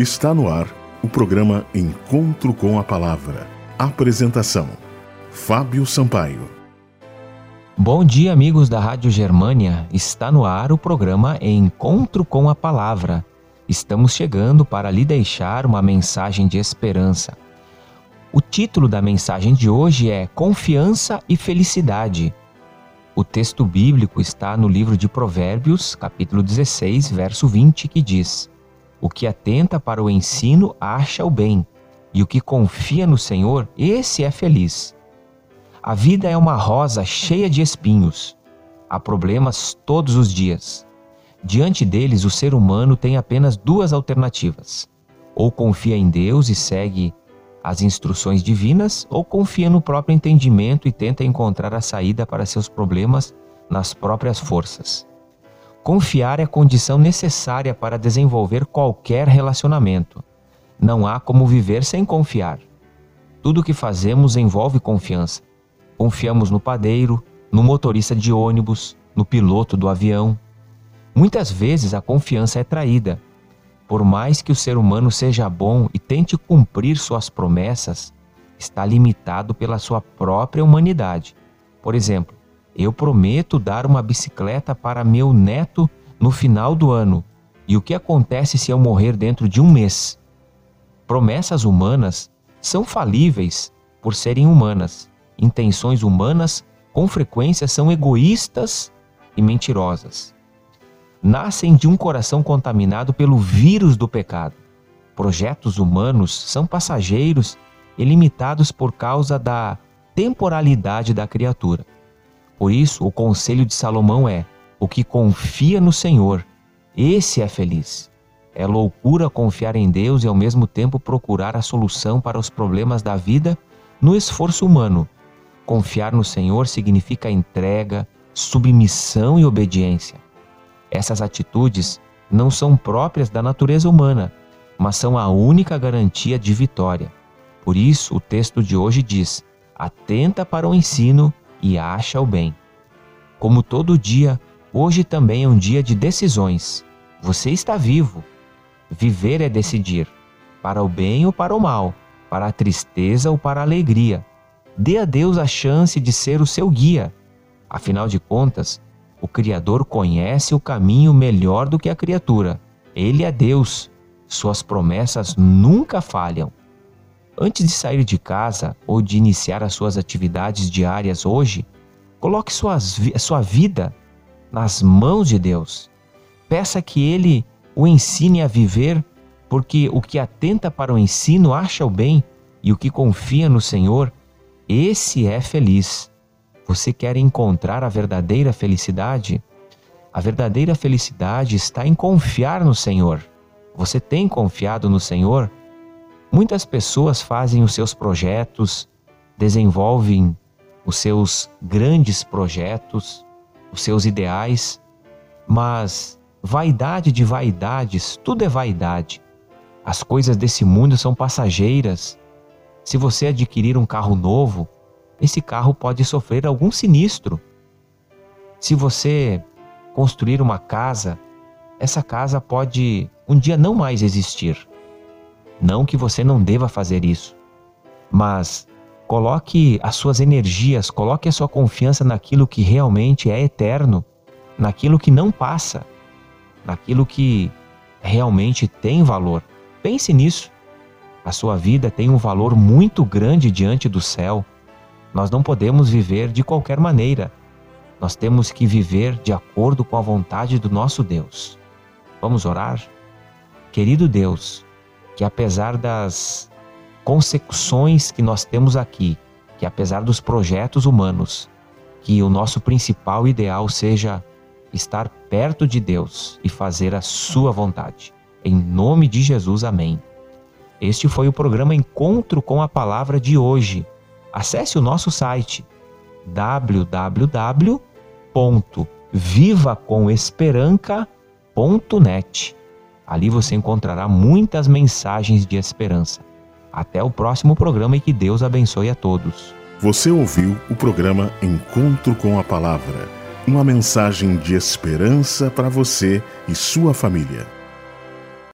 Está no ar o programa Encontro com a Palavra. Apresentação: Fábio Sampaio. Bom dia, amigos da Rádio Germânia. Está no ar o programa Encontro com a Palavra. Estamos chegando para lhe deixar uma mensagem de esperança. O título da mensagem de hoje é Confiança e Felicidade. O texto bíblico está no livro de Provérbios, capítulo 16, verso 20, que diz: O que atenta para o ensino acha o bem, e o que confia no Senhor, esse é feliz. A vida é uma rosa cheia de espinhos. Há problemas todos os dias. Diante deles, o ser humano tem apenas duas alternativas: ou confia em Deus e segue as instruções divinas ou confia no próprio entendimento e tenta encontrar a saída para seus problemas nas próprias forças. Confiar é a condição necessária para desenvolver qualquer relacionamento. Não há como viver sem confiar. Tudo o que fazemos envolve confiança. Confiamos no padeiro, no motorista de ônibus, no piloto do avião. Muitas vezes a confiança é traída por mais que o ser humano seja bom e tente cumprir suas promessas, está limitado pela sua própria humanidade. Por exemplo, eu prometo dar uma bicicleta para meu neto no final do ano. E o que acontece se eu morrer dentro de um mês? Promessas humanas são falíveis por serem humanas. Intenções humanas, com frequência, são egoístas e mentirosas nascem de um coração contaminado pelo vírus do pecado. Projetos humanos são passageiros e limitados por causa da temporalidade da criatura. Por isso, o conselho de Salomão é: o que confia no Senhor, esse é feliz. É loucura confiar em Deus e ao mesmo tempo procurar a solução para os problemas da vida no esforço humano. Confiar no Senhor significa entrega, submissão e obediência. Essas atitudes não são próprias da natureza humana, mas são a única garantia de vitória. Por isso, o texto de hoje diz: atenta para o ensino e acha o bem. Como todo dia, hoje também é um dia de decisões. Você está vivo. Viver é decidir, para o bem ou para o mal, para a tristeza ou para a alegria. Dê a Deus a chance de ser o seu guia. Afinal de contas, o Criador conhece o caminho melhor do que a criatura. Ele é Deus. Suas promessas nunca falham. Antes de sair de casa ou de iniciar as suas atividades diárias hoje, coloque suas, sua vida nas mãos de Deus. Peça que Ele o ensine a viver, porque o que atenta para o ensino acha o bem, e o que confia no Senhor, esse é feliz. Você quer encontrar a verdadeira felicidade? A verdadeira felicidade está em confiar no Senhor. Você tem confiado no Senhor? Muitas pessoas fazem os seus projetos, desenvolvem os seus grandes projetos, os seus ideais, mas vaidade de vaidades, tudo é vaidade. As coisas desse mundo são passageiras. Se você adquirir um carro novo, esse carro pode sofrer algum sinistro. Se você construir uma casa, essa casa pode um dia não mais existir. Não que você não deva fazer isso, mas coloque as suas energias, coloque a sua confiança naquilo que realmente é eterno, naquilo que não passa, naquilo que realmente tem valor. Pense nisso. A sua vida tem um valor muito grande diante do céu. Nós não podemos viver de qualquer maneira. Nós temos que viver de acordo com a vontade do nosso Deus. Vamos orar? Querido Deus, que apesar das consecuções que nós temos aqui, que apesar dos projetos humanos, que o nosso principal ideal seja estar perto de Deus e fazer a sua vontade. Em nome de Jesus, amém. Este foi o programa Encontro com a Palavra de hoje. Acesse o nosso site www.vivacomesperanca.net. Ali você encontrará muitas mensagens de esperança. Até o próximo programa e que Deus abençoe a todos. Você ouviu o programa Encontro com a Palavra, uma mensagem de esperança para você e sua família.